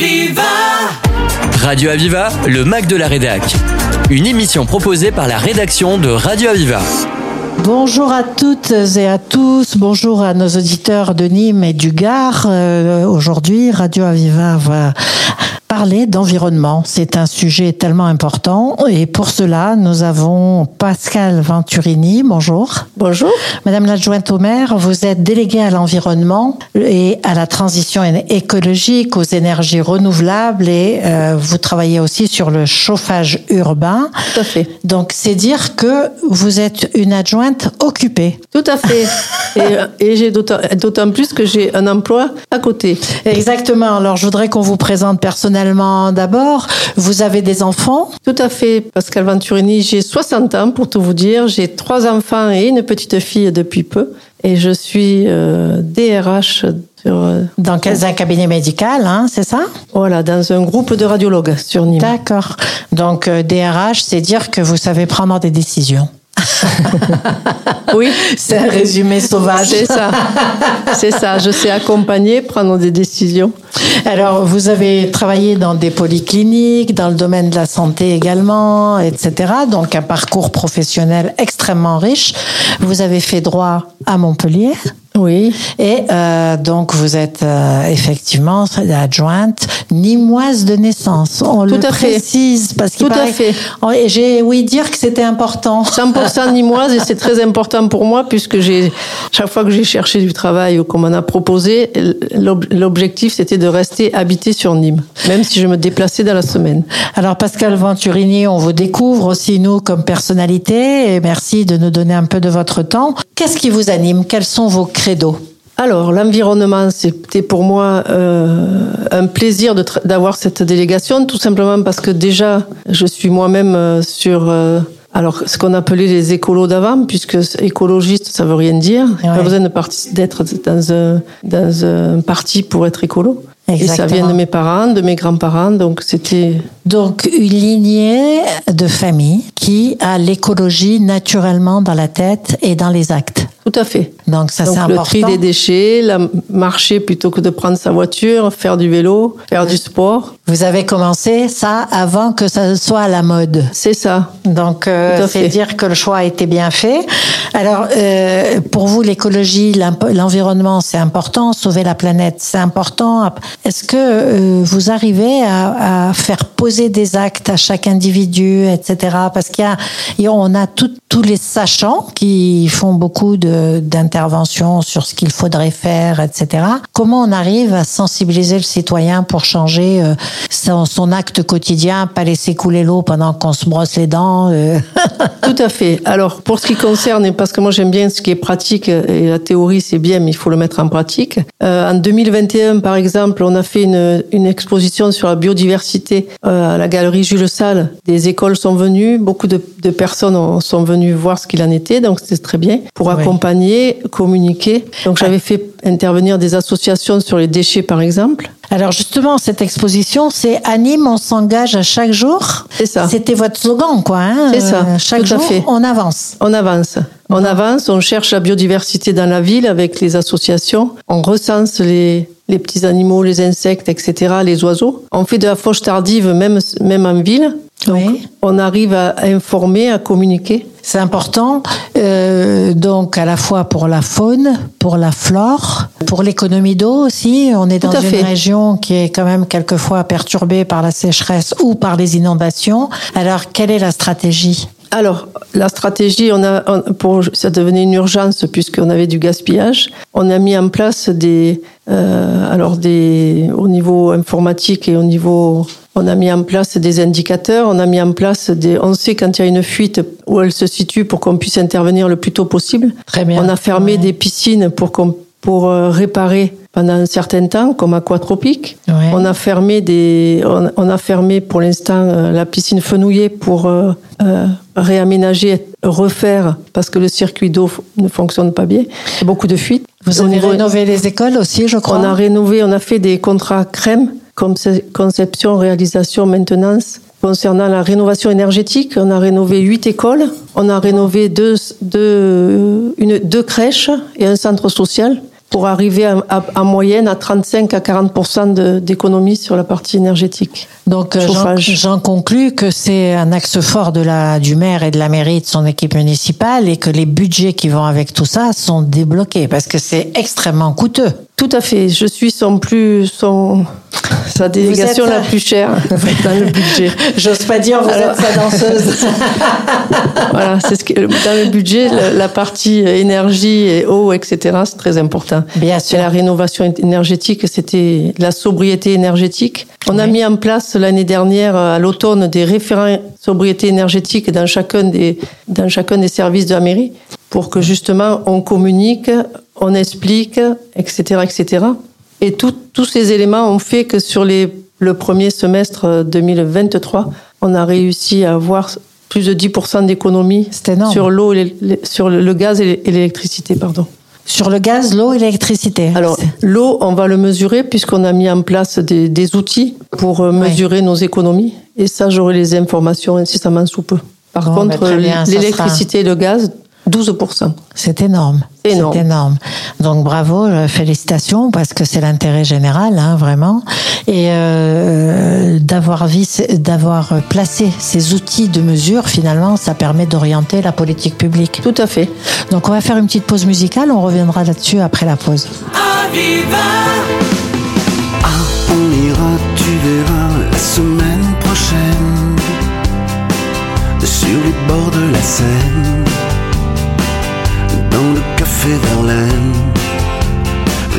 Aviva Radio Aviva, le Mac de la Rédac. Une émission proposée par la rédaction de Radio Aviva. Bonjour à toutes et à tous. Bonjour à nos auditeurs de Nîmes et du Gard. Euh, Aujourd'hui, Radio Aviva va parler d'environnement. C'est un sujet tellement important et pour cela, nous avons Pascal Venturini. Bonjour. Bonjour. Madame l'adjointe au maire, vous êtes déléguée à l'environnement et à la transition écologique, aux énergies renouvelables et euh, vous travaillez aussi sur le chauffage urbain. Tout à fait. Donc, c'est dire que vous êtes une adjointe occupée. Tout à fait. et, et j'ai d'autant d'autant plus que j'ai un emploi à côté. Exactement. Alors, je voudrais qu'on vous présente personnellement d'abord. Vous avez des enfants Tout à fait. Pascal Venturini, j'ai 60 ans pour tout vous dire. J'ai trois enfants et une petite fille depuis peu. Et je suis euh, DRH sur, euh, dans un cabinet médical, hein, c'est ça? Voilà, dans un groupe de radiologues sur Nîmes. D'accord. Donc, euh, DRH, c'est dire que vous savez prendre des décisions. Oui, C'est un résumé sauvage. c'est ça. C'est ça. Je sais accompagner, prendre des décisions. Alors, vous avez travaillé dans des polycliniques, dans le domaine de la santé également, etc. Donc, un parcours professionnel extrêmement riche. Vous avez fait droit à Montpellier. Oui. Et euh, donc, vous êtes euh, effectivement adjointe nimoise de naissance. On Tout le à fait. précise parce qu'il Tout à fait. Oh, J'ai ouï dire que c'était important. 100% nimoise et c'est très important pour moi puisque j'ai chaque fois que j'ai cherché du travail ou qu'on m'en a proposé, l'ob- l'objectif c'était de rester habité sur Nîmes, même si je me déplaçais dans la semaine. Alors Pascal Venturini, on vous découvre aussi nous comme personnalité et merci de nous donner un peu de votre temps. Qu'est-ce qui vous anime? Quels sont vos Alors l'environnement c'était pour moi euh, un plaisir d'avoir cette délégation, tout simplement parce que déjà je suis moi-même euh, sur euh, alors, ce qu'on appelait les écolos d'avant, puisque écologiste, ça veut rien dire. Ouais. pas besoin d'être dans un, dans un parti pour être écolo. Et ça Exactement. vient de mes parents, de mes grands-parents, donc c'était... Donc une lignée de famille qui a l'écologie naturellement dans la tête et dans les actes. Tout à fait. Donc ça c'est le important. tri des déchets, la, marcher plutôt que de prendre sa voiture, faire du vélo, faire du sport. Vous avez commencé ça avant que ça soit à la mode. C'est ça. Donc, euh, c'est dire que le choix a été bien fait. Alors, euh, pour vous, l'écologie, l'environnement, c'est important. Sauver la planète, c'est important. Est-ce que euh, vous arrivez à, à faire poser des actes à chaque individu, etc. Parce qu'il y a, on a tout- tous les sachants qui font beaucoup d'interventions sur ce qu'il faudrait faire, etc. Comment on arrive à sensibiliser le citoyen pour changer euh, son, acte quotidien, pas laisser couler l'eau pendant qu'on se brosse les dents euh? Tout à fait. Alors, pour ce qui concerne, parce que moi j'aime bien ce qui est pratique, et la théorie c'est bien, mais il faut le mettre en pratique. Euh, en 2021, par exemple, on a fait une, exposition sur la biodiversité à la galerie Jules Salle. Des écoles sont venues, beaucoup de, personnes ont- sont venues voir ce qu'il en était, donc c'était très bien, pour accompagner, communiquer. Donc j'avais fait intervenir des associations sur les déchets, par exemple. Alors justement, cette exposition, c'est Anime, on s'engage à chaque jour. C'est ça. C'était votre slogan, quoi. Hein C'est ça, Euh, chaque tout jour, fait. on avance. On avance. On avance, on cherche la biodiversité dans la ville avec les associations. On recense les, les petits animaux, les insectes, etc., les oiseaux. On fait de la fauche tardive même, même en ville. Donc, Oui. on arrive à informer, à communiquer. C'est important, euh, donc à la fois pour la faune, pour la flore, pour l'économie d'eau aussi. On est dans une fait. région qui est quand même quelquefois perturbée par la sécheresse ou par les inondations. Alors, quelle est la stratégie? Alors, la stratégie, on a, on- pour, ça devenait une urgence puisqu'on avait du gaspillage. On a mis en place des, euh, alors des, au niveau informatique et au niveau, on a mis en place des indicateurs. On a mis en place des, on sait quand il y a une fuite où elle se situe pour qu'on puisse intervenir le plus tôt possible. Très bien. On a fermé Ouais. des piscines pour qu'on, pour euh, réparer pendant un certain temps, comme Aquatropique. Ouais. On a fermé des, on, on a fermé pour l'instant euh, la piscine Fenouillet pour euh, euh, réaménager, refaire parce que le circuit d'eau ne fonctionne pas bien. Il y a beaucoup de fuites. Vous avez rénové les écoles aussi, je crois. On a rénové, on a fait des contrats crème, comme conception, réalisation, maintenance. Concernant la rénovation énergétique, on a rénové huit écoles, on a rénové deux, deux, une, deux crèches et un centre social. pour arriver en moyenne à 35 à 40% d'économie sur la partie énergétique. Donc euh, j'en conclus que c'est un axe fort de la, du maire et de la mairie, de son équipe municipale, et que les budgets qui vont avec tout ça sont débloqués, parce que c'est extrement coûteux. Tout à fait. Je suis son plus son sa délégation la plus chère dans le budget. J'ose pas dire vous êtes sa danseuse. voilà, c'est ce que dans le budget la, partie énergie et eau etc. C'est très important. Bien sûr. la rénovation énergétique, c'était la sobriété énergétique. On a mis en place l'année dernière à l'automne des référents sobriété énergétique dans chacun des dans chacun des services de la mairie pour que justement on communique on explique, etc., etc. Et tous ces éléments ont fait que sur les, le premier semestre 2023, on a réussi à avoir plus de 10% d'économie sur l'eau, sur le gaz et l'électricité, pardon. Sur le gaz, l'eau et l'électricité. Alors, l'eau, on va le mesurer puisqu'on a mis en place des, outils pour euh, mesurer nos économies. Et ça, j'aurai les informations incessamment sous peu. Par contre, bah, l'électricité et le gaz, 12%. C'est énorme. C'est énorme. Donc bravo, euh, félicitations parce que c'est l'intérêt général, hein, vraiment, et euh, d'avoir d'avoir placé ces outils de mesure. Finalement, ça permet d'orienter la politique publique. Tout à fait. Donc on va faire une petite pause musicale. On reviendra là-dessus après la pause. Ah, on ira, tu verras la semaine prochaine sur les bords de la Seine dans le Verlaine.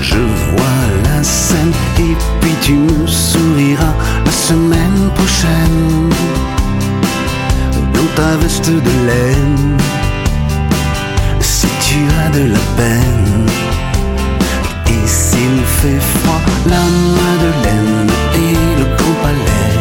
Je vois la scène et puis tu me souriras la semaine prochaine dans ta veste de laine. Si tu as de la peine et s'il fait froid, la Madeleine et le Grand Palais,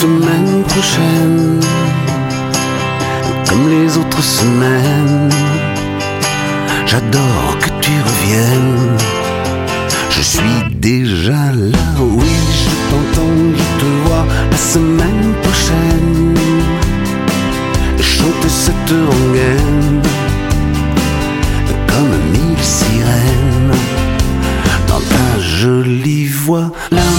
semaine prochaine, comme les autres semaines. J'adore que tu reviennes. Je suis déjà là, oui, je t'entends, je te vois la semaine prochaine. Chanter cette rengaine comme mille sirènes dans ta jolie voix, la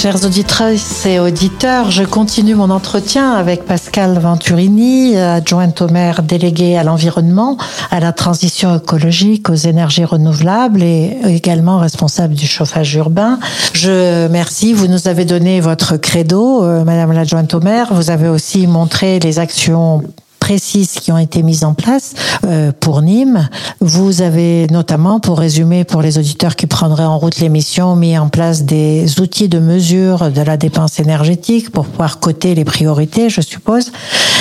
Chers auditeurs et auditeurs, je continue mon entretien avec Pascal Venturini, adjointe au maire délégué à l'environnement, à la transition écologique, aux énergies renouvelables et également responsable du chauffage urbain. Je merci, vous nous avez donné votre credo, euh, Madame l'adjointe au maire. Vous avez aussi montré les actions précises qui ont été mises en place euh, pour Nîmes. Vous avez notamment, pour résumer pour les auditeurs qui prendraient en route l'émission, mis en place des outils de mesure de la dépense énergétique pour pouvoir coter les priorités, je suppose.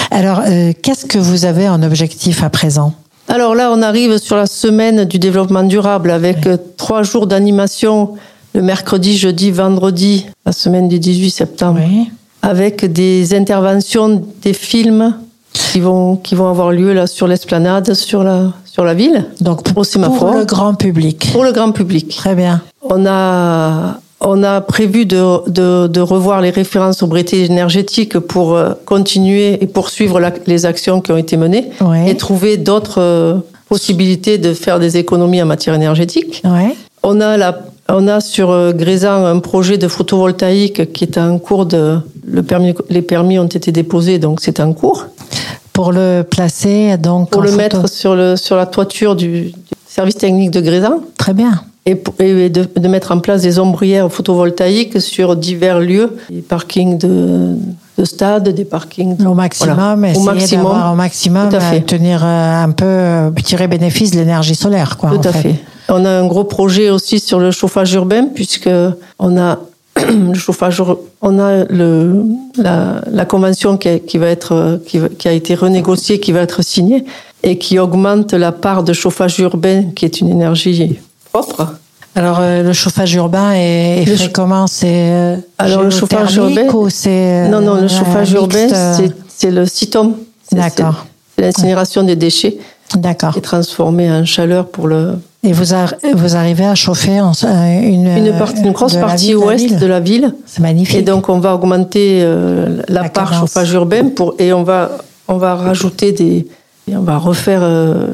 Alors, euh, qu'est-ce que vous avez en objectif à présent? Alors là, on arrive sur la semaine du développement durable avec oui. trois jours d'animation le mercredi, jeudi, vendredi, la semaine du 18 septembre, oui. avec des interventions, des films qui vont, qui vont avoir lieu là sur l'esplanade, sur la, sur la ville. Donc pour, pour le grand public. Pour le grand public. Très bien. On a, on a prévu de, de, de revoir les références sobriété énergétique pour euh, continuer et poursuivre la, les actions qui ont été menées oui. et trouver d'autres euh, possibilités de faire des économies en matière énergétique. Oui. On a la on a sur euh, Grézan un projet de photovoltaïque qui est en cours de. Le permis, les permis ont été déposés, donc c'est en cours. Pour le placer, donc. Pour le photo... mettre sur, le, sur la toiture du, service technique de Grézan. Très bien. Et, et de, de, mettre en place des ombrières photovoltaïques sur divers lieux, des parkings de, de stade, des parkings. Au maximum, voilà. au maximum, au maximum, à fait. tenir euh, un peu, tirer bénéfice de l'énergie solaire, quoi. Tout à fait. fait. On a un gros projet aussi sur le chauffage urbain, puisque on a le chauffage, on a le, la, la convention qui a, qui va être, qui, qui, a été renégociée, qui va être signée, et qui augmente la part de chauffage urbain, qui est une énergie propre. Alors euh, le chauffage urbain est, est fait comment? C'est euh, alors le chauffage urbain ou c'est non non le chauffage urbain c'est le CITOM. D'accord. C'est l'incinération des déchets. D'accord. Qui est transformé en chaleur pour le. Et vous, a, vous arrivez à chauffer en, une, une, partie, une grosse partie ouest de la ville. C'est magnifique. Et donc on va augmenter euh, la, la, part cadence. chauffage urbain pour et on va on va rajouter des et on va refaire. Euh,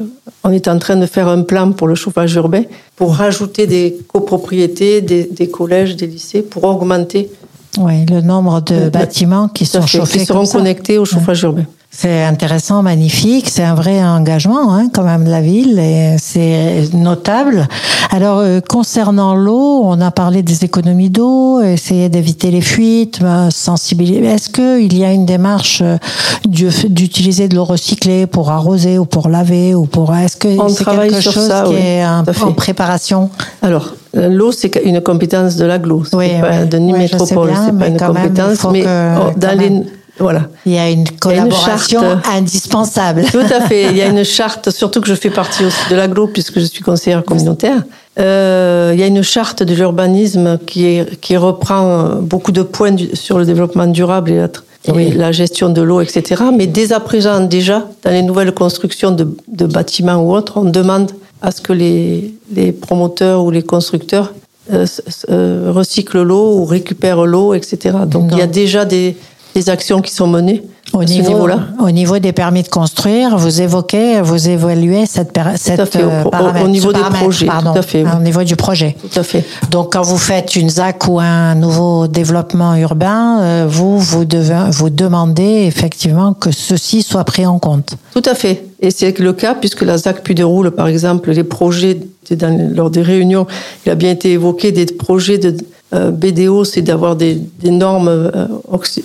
on est en train de faire un plan pour le chauffage urbain pour rajouter des copropriétés, des, des collèges, des lycées pour augmenter. Oui, le nombre de bâtiments qui sont chauffés qui seront connectés au chauffage ouais. urbain. C'est intéressant, magnifique. C'est un vrai engagement, hein, quand même, de la ville, et c'est notable. Alors, euh, concernant l'eau, on a parlé des économies d'eau, essayer d'éviter les fuites, euh, sensibiliser. Est-ce qu'il y a une démarche euh, d'utiliser de l'eau recyclée pour arroser ou pour laver ou pour Est-ce que on c'est travaille quelque sur chose ça, qui oui, est en, en préparation? Alors, l'eau, c'est une compétence de l'aglo, oui, de ni oui, métropole, c'est pas une compétence, mais que, dans les voilà. Il y a une collaboration a une indispensable. Tout à fait. Il y a une charte, surtout que je fais partie aussi de l'aglo puisque je suis conseillère communautaire. Euh, il y a une charte de l'urbanisme qui, est, qui reprend beaucoup de points du, sur le développement durable et la, oui. et la gestion de l'eau, etc. Mais dès à présent, déjà, dans les nouvelles constructions de, de bâtiments ou autres, on demande à ce que les, les promoteurs ou les constructeurs euh, euh, recyclent l'eau ou récupèrent l'eau, etc. Donc non. il y a déjà des des actions qui sont menées au à niveau, ce niveau-là. Au niveau des permis de construire, vous évoquez, vous évaluez cette, cette tout à fait, au, paramètre, au niveau des projets, pardon, tout à fait. Oui. Au niveau du projet. Tout à fait. Donc, quand vous faites une ZAC ou un nouveau développement urbain, euh, vous, vous devez, vous demandez effectivement que ceci soit pris en compte. Tout à fait. Et c'est le cas puisque la ZAC Puy de Roule, par exemple, les projets, dans, lors des réunions, il a bien été évoqué des projets de euh, BDO, c'est d'avoir des, des, normes euh,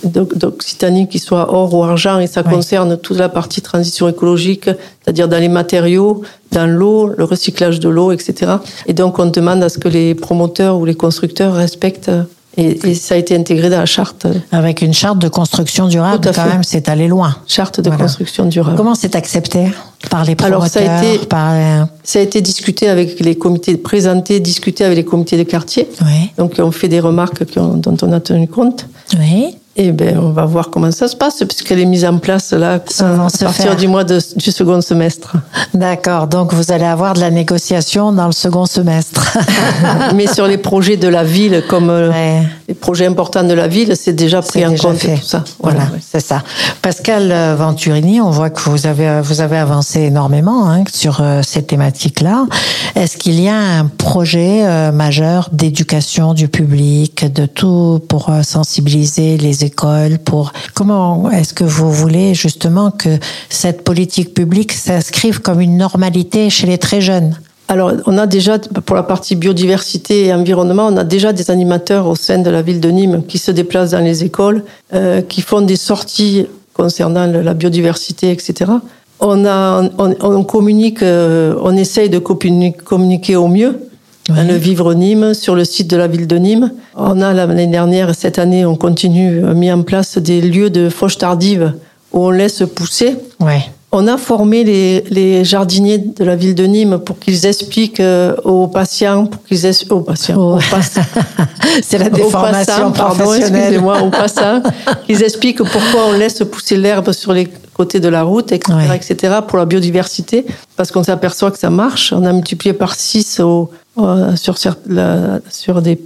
d'Occitanie qui soient or ou argent, et ça oui. concerne toute la partie transition écologique, c'est-à-dire dans les matériaux, dans l'eau, le recyclage de l'eau, etc. Et donc on demande à ce que les promoteurs ou les constructeurs respectent et, et, ça a été intégré dans la charte. Avec une charte de construction durable, quand fait. même, c'est allé loin. Charte de voilà. construction durable. Comment c'est accepté par les promoteurs Alors, ça a, été, par... ça a été discuté avec les comités, présenté, discuté avec les comités de quartier. Oui. Donc, on fait des remarques ont, dont on a tenu compte. Oui. Et ben, on va voir comment ça se passe, puisqu'elle est mise en place là à, partir faire. du mois de- du second semestre. D'accord, donc vous allez avoir de la négociation dans le second semestre. Mais sur les projets de la ville, comme euh, Ouais. les projets importants de la ville, c'est déjà pris en déjà compte fait. tout ça. Voilà, c'est ça. Pascal euh, Venturini, on voit que vous avez vous avez avancé énormément hein, sur euh, ces thématiques-là. Est-ce qu'il y a un projet euh, majeur d'éducation du public, de tout pour euh, sensibiliser les écoles, pour comment est-ce que vous voulez justement que cette politique publique s'inscrive comme une normalité chez les très jeunes? Alors, on a déjà, pour la partie biodiversité et environnement, on a déjà des animateurs au sein de la ville de Nîmes qui se déplacent dans les écoles, euh, qui font des sorties concernant la biodiversité, etc. On, a, on, communique, euh, on essaye de communi- communiquer au mieux. Le Vivre Nîmes, sur le site de la ville de Nîmes. On a l'année dernière, cette année, on continue, euh, mis en place des lieux de fauche tardive où on laisse pousser. Ouais. On a formé les, les jardiniers de la ville de Nîmes pour qu'ils expliquent euh, aux patients, pour qu'ils aux patients, Oh. aux pass- C'est la aux déformation passants, pardon, professionnelle. aux passants, qu'ils expliquent pourquoi on laisse pousser l'herbe sur les côtés de la route, etc., Ouais. etc., pour la biodiversité, parce qu'on s'aperçoit que ça marche. On a multiplié par 6 au, euh, sur, des,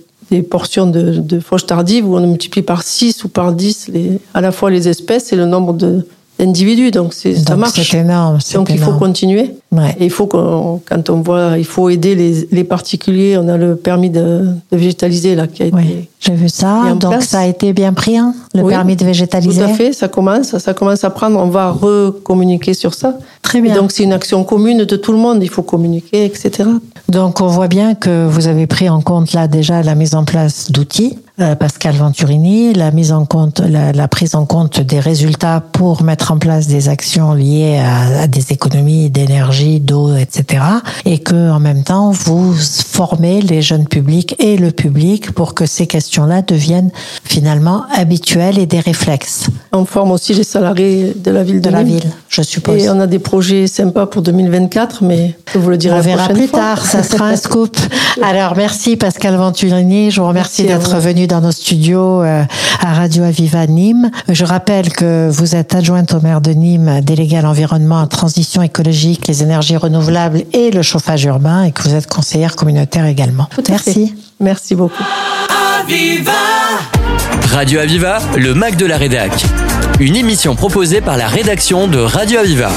portions de, de fauche tardive où on a multiplié par 6 ou par 10 les, à la fois les espèces et le nombre de- d'individus. Donc, ça marche. c'est énorme. Donc il faut continuer. Ouais. Et il faut qu'on, quand on voit, il faut aider les, les particuliers. On a le permis de, de végétaliser là qui a été. J'ai vu ça. Donc place. ça a été bien pris, hein, le Oui, permis de végétaliser. Tout à fait, ça commence, ça commence à prendre. On va recommuniquer sur ça. Très Et bien. donc c'est une action commune de tout le monde. Il faut communiquer, etc. Donc on voit bien que vous avez pris en compte là déjà la mise en place d'outils, Pascal Venturini, la mise en compte, la, la prise en compte des résultats pour mettre en place des actions liées à, à des économies d'énergie, d'eau, etc. Et que en même temps vous formez les jeunes publics et le public pour que ces questions-là deviennent finalement habituelles et des réflexes On forme aussi les salariés de la ville de, de la ville, je suppose. Et on a des projets sympas pour 2024, mais vous le dirai On verra plus fois. tard, ça sera un scoop. Alors merci Pascal Venturini, je vous remercie d'être venu dans nos studios euh, à Radio Aviva Nîmes. Je rappelle que vous êtes adjointe au maire de Nîmes, déléguée à l'environnement, à la transition écologique, les énergies renouvelables et le chauffage urbain et que vous êtes conseillère communautaire également. Tout à Merci. fait. Merci beaucoup. Radio Aviva, le Mac de la Rédac. Une émission proposée par la rédaction de Radio Aviva.